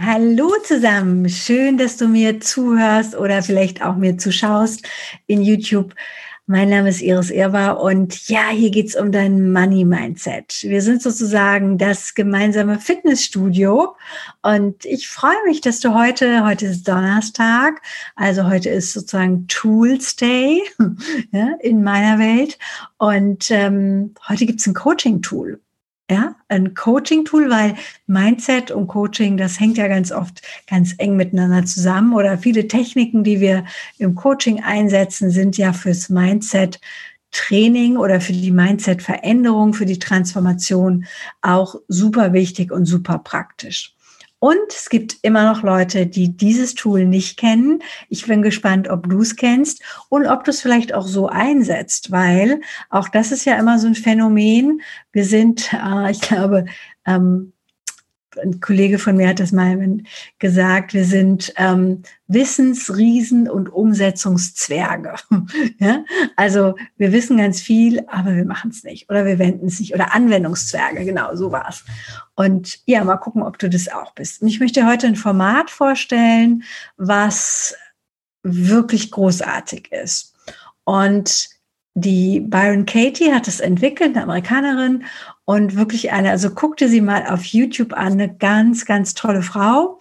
Hallo zusammen, schön, dass du mir zuhörst oder vielleicht auch mir zuschaust in YouTube. Mein Name ist Iris Irwa und ja, hier geht's um dein Money Mindset. Wir sind sozusagen das gemeinsame Fitnessstudio und ich freue mich, dass du heute, heute ist Donnerstag, also heute ist sozusagen Tools Day ja, in meiner Welt und ähm, heute gibt's ein Coaching-Tool ja, ein Coaching-Tool, weil Mindset und Coaching, das hängt ja ganz oft ganz eng miteinander zusammen. Oder viele Techniken, die wir im Coaching einsetzen, sind ja fürs Mindset Training oder für die Mindset-Veränderung, für die Transformation auch super wichtig und super praktisch. Und es gibt immer noch Leute, die dieses Tool nicht kennen. Ich bin gespannt, ob du es kennst und ob du es vielleicht auch so einsetzt, weil auch das ist ja immer so ein Phänomen. Wir sind, äh, ich glaube, ähm, ein Kollege von mir hat das mal gesagt, wir sind ähm, Wissensriesen und Umsetzungszwerge. ja? Also wir wissen ganz viel, aber wir machen es nicht oder wir wenden es nicht oder Anwendungszwerge, genau, so war es. Und ja, mal gucken, ob du das auch bist. Und ich möchte heute ein Format vorstellen, was wirklich großartig ist. Und die Byron Katie hat es entwickelt, eine Amerikanerin, und wirklich eine, also guckte sie mal auf YouTube an, eine ganz, ganz tolle Frau.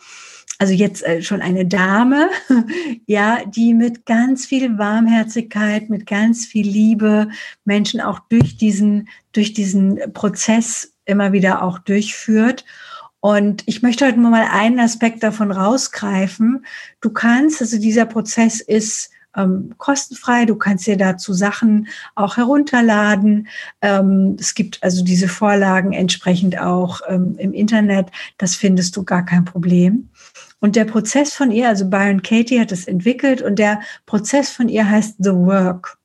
Also jetzt äh, schon eine Dame, ja, die mit ganz viel Warmherzigkeit, mit ganz viel Liebe Menschen auch durch diesen, durch diesen Prozess immer wieder auch durchführt. Und ich möchte heute nur mal einen Aspekt davon rausgreifen. Du kannst, also dieser Prozess ist ähm, kostenfrei. Du kannst dir dazu Sachen auch herunterladen. Ähm, es gibt also diese Vorlagen entsprechend auch ähm, im Internet. Das findest du gar kein Problem. Und der Prozess von ihr, also Byron Katie hat es entwickelt und der Prozess von ihr heißt The Work.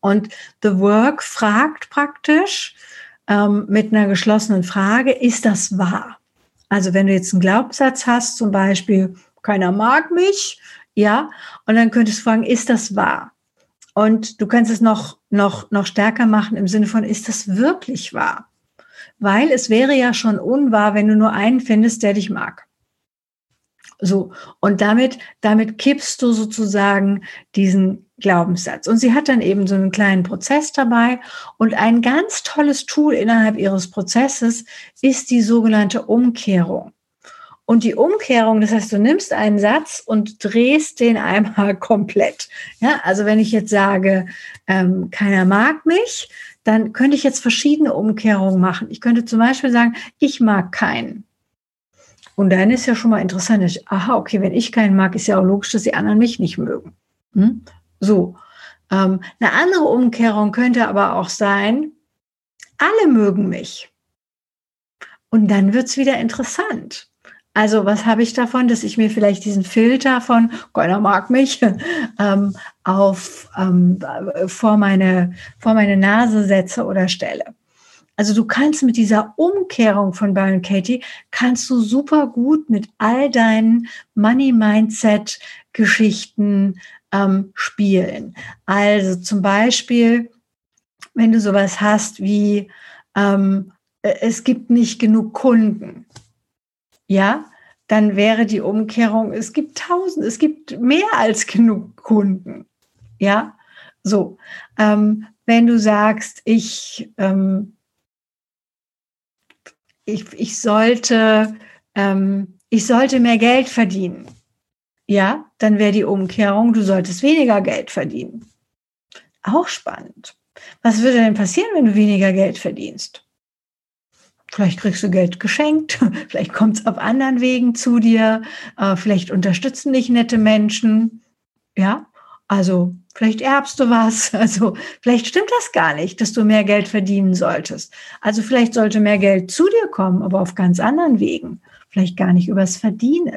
Und The Work fragt praktisch ähm, mit einer geschlossenen Frage, ist das wahr? Also wenn du jetzt einen Glaubenssatz hast, zum Beispiel, keiner mag mich, ja, und dann könntest du fragen, ist das wahr? Und du kannst es noch, noch, noch stärker machen im Sinne von, ist das wirklich wahr? Weil es wäre ja schon unwahr, wenn du nur einen findest, der dich mag. So. Und damit, damit kippst du sozusagen diesen Glaubenssatz. Und sie hat dann eben so einen kleinen Prozess dabei. Und ein ganz tolles Tool innerhalb ihres Prozesses ist die sogenannte Umkehrung. Und die Umkehrung, das heißt, du nimmst einen Satz und drehst den einmal komplett. Ja, also wenn ich jetzt sage, ähm, keiner mag mich, dann könnte ich jetzt verschiedene Umkehrungen machen. Ich könnte zum Beispiel sagen, ich mag keinen. Und dann ist ja schon mal interessant, dass ich, aha, okay, wenn ich keinen mag, ist ja auch logisch, dass die anderen mich nicht mögen. Hm? So. Ähm, eine andere Umkehrung könnte aber auch sein, alle mögen mich. Und dann wird's wieder interessant. Also was habe ich davon, dass ich mir vielleicht diesen Filter von keiner mag mich ähm, auf ähm, vor meine vor meine Nase setze oder stelle. Also du kannst mit dieser Umkehrung von Byron Katie kannst du super gut mit all deinen Money Mindset Geschichten ähm, spielen. Also zum Beispiel, wenn du sowas hast wie ähm, es gibt nicht genug Kunden ja, dann wäre die Umkehrung, es gibt tausend, es gibt mehr als genug Kunden. Ja, so. Ähm, wenn du sagst, ich, ähm, ich, ich sollte, ähm, ich sollte mehr Geld verdienen. Ja, dann wäre die Umkehrung, du solltest weniger Geld verdienen. Auch spannend. Was würde denn passieren, wenn du weniger Geld verdienst? Vielleicht kriegst du Geld geschenkt, vielleicht kommt es auf anderen Wegen zu dir, äh, vielleicht unterstützen dich nette Menschen. Ja, also vielleicht erbst du was, also vielleicht stimmt das gar nicht, dass du mehr Geld verdienen solltest. Also vielleicht sollte mehr Geld zu dir kommen, aber auf ganz anderen Wegen, vielleicht gar nicht übers Verdienen.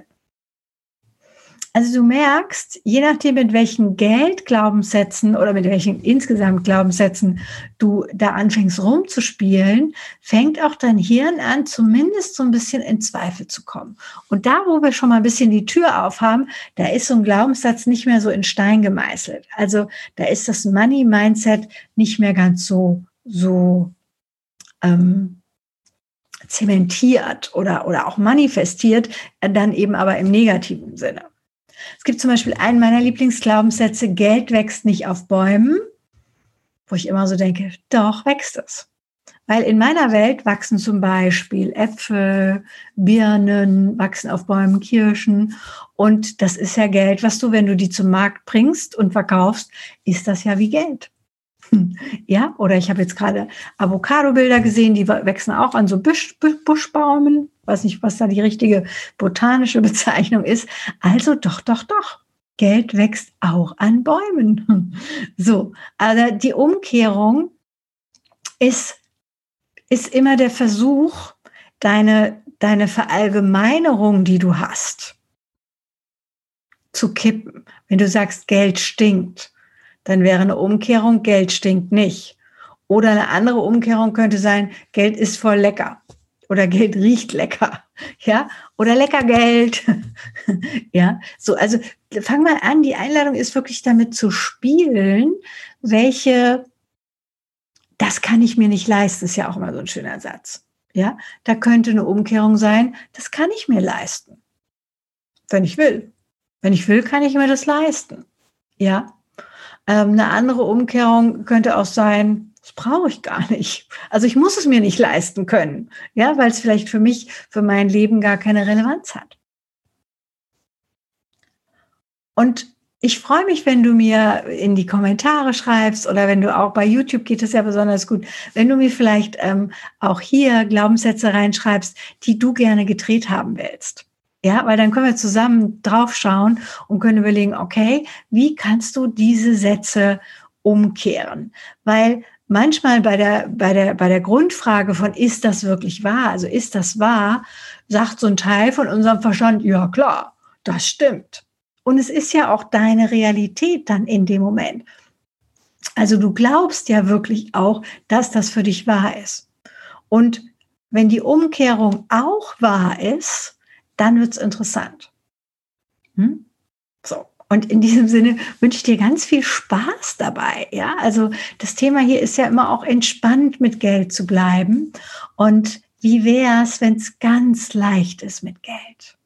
Also du merkst, je nachdem, mit welchen Geldglaubenssätzen oder mit welchen insgesamt Glaubenssätzen du da anfängst rumzuspielen, fängt auch dein Hirn an, zumindest so ein bisschen in Zweifel zu kommen. Und da, wo wir schon mal ein bisschen die Tür aufhaben, da ist so ein Glaubenssatz nicht mehr so in Stein gemeißelt. Also da ist das Money-Mindset nicht mehr ganz so, so ähm, zementiert oder, oder auch manifestiert, dann eben aber im negativen Sinne. Es gibt zum Beispiel einen meiner Lieblingsglaubenssätze, Geld wächst nicht auf Bäumen, wo ich immer so denke, doch wächst es. Weil in meiner Welt wachsen zum Beispiel Äpfel, Birnen, wachsen auf Bäumen Kirschen. Und das ist ja Geld, was du, wenn du die zum Markt bringst und verkaufst, ist das ja wie Geld. Ja, oder ich habe jetzt gerade Avocado-Bilder gesehen, die wachsen auch an so Busch, Buschbaumen. Weiß nicht, was da die richtige botanische Bezeichnung ist. Also doch, doch, doch. Geld wächst auch an Bäumen. So, also die Umkehrung ist, ist immer der Versuch, deine, deine Verallgemeinerung, die du hast, zu kippen. Wenn du sagst, Geld stinkt, dann wäre eine Umkehrung, Geld stinkt nicht. Oder eine andere Umkehrung könnte sein, Geld ist voll lecker. Oder Geld riecht lecker, ja, oder lecker Geld, ja, so, also fang mal an, die Einladung ist wirklich damit zu spielen, welche, das kann ich mir nicht leisten, ist ja auch immer so ein schöner Satz, ja, da könnte eine Umkehrung sein, das kann ich mir leisten, wenn ich will. Wenn ich will, kann ich mir das leisten, ja, ähm, eine andere Umkehrung könnte auch sein, das brauche ich gar nicht. Also ich muss es mir nicht leisten können, ja, weil es vielleicht für mich, für mein Leben gar keine Relevanz hat. Und ich freue mich, wenn du mir in die Kommentare schreibst oder wenn du auch bei YouTube geht es ja besonders gut, wenn du mir vielleicht ähm, auch hier Glaubenssätze reinschreibst, die du gerne gedreht haben willst. Ja, weil dann können wir zusammen draufschauen und können überlegen, okay, wie kannst du diese Sätze umkehren? Weil manchmal bei der, bei der, bei der Grundfrage von, ist das wirklich wahr? Also ist das wahr? Sagt so ein Teil von unserem Verstand, ja klar, das stimmt. Und es ist ja auch deine Realität dann in dem Moment. Also du glaubst ja wirklich auch, dass das für dich wahr ist. Und wenn die Umkehrung auch wahr ist, dann wird es interessant. Hm? So. Und in diesem Sinne wünsche ich dir ganz viel Spaß dabei. Ja, also das Thema hier ist ja immer auch entspannt mit Geld zu bleiben. Und wie wäre es, wenn es ganz leicht ist mit Geld?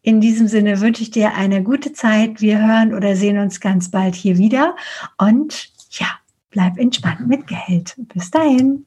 In diesem Sinne wünsche ich dir eine gute Zeit. Wir hören oder sehen uns ganz bald hier wieder. Und ja, bleib entspannt mit Geld. Bis dahin.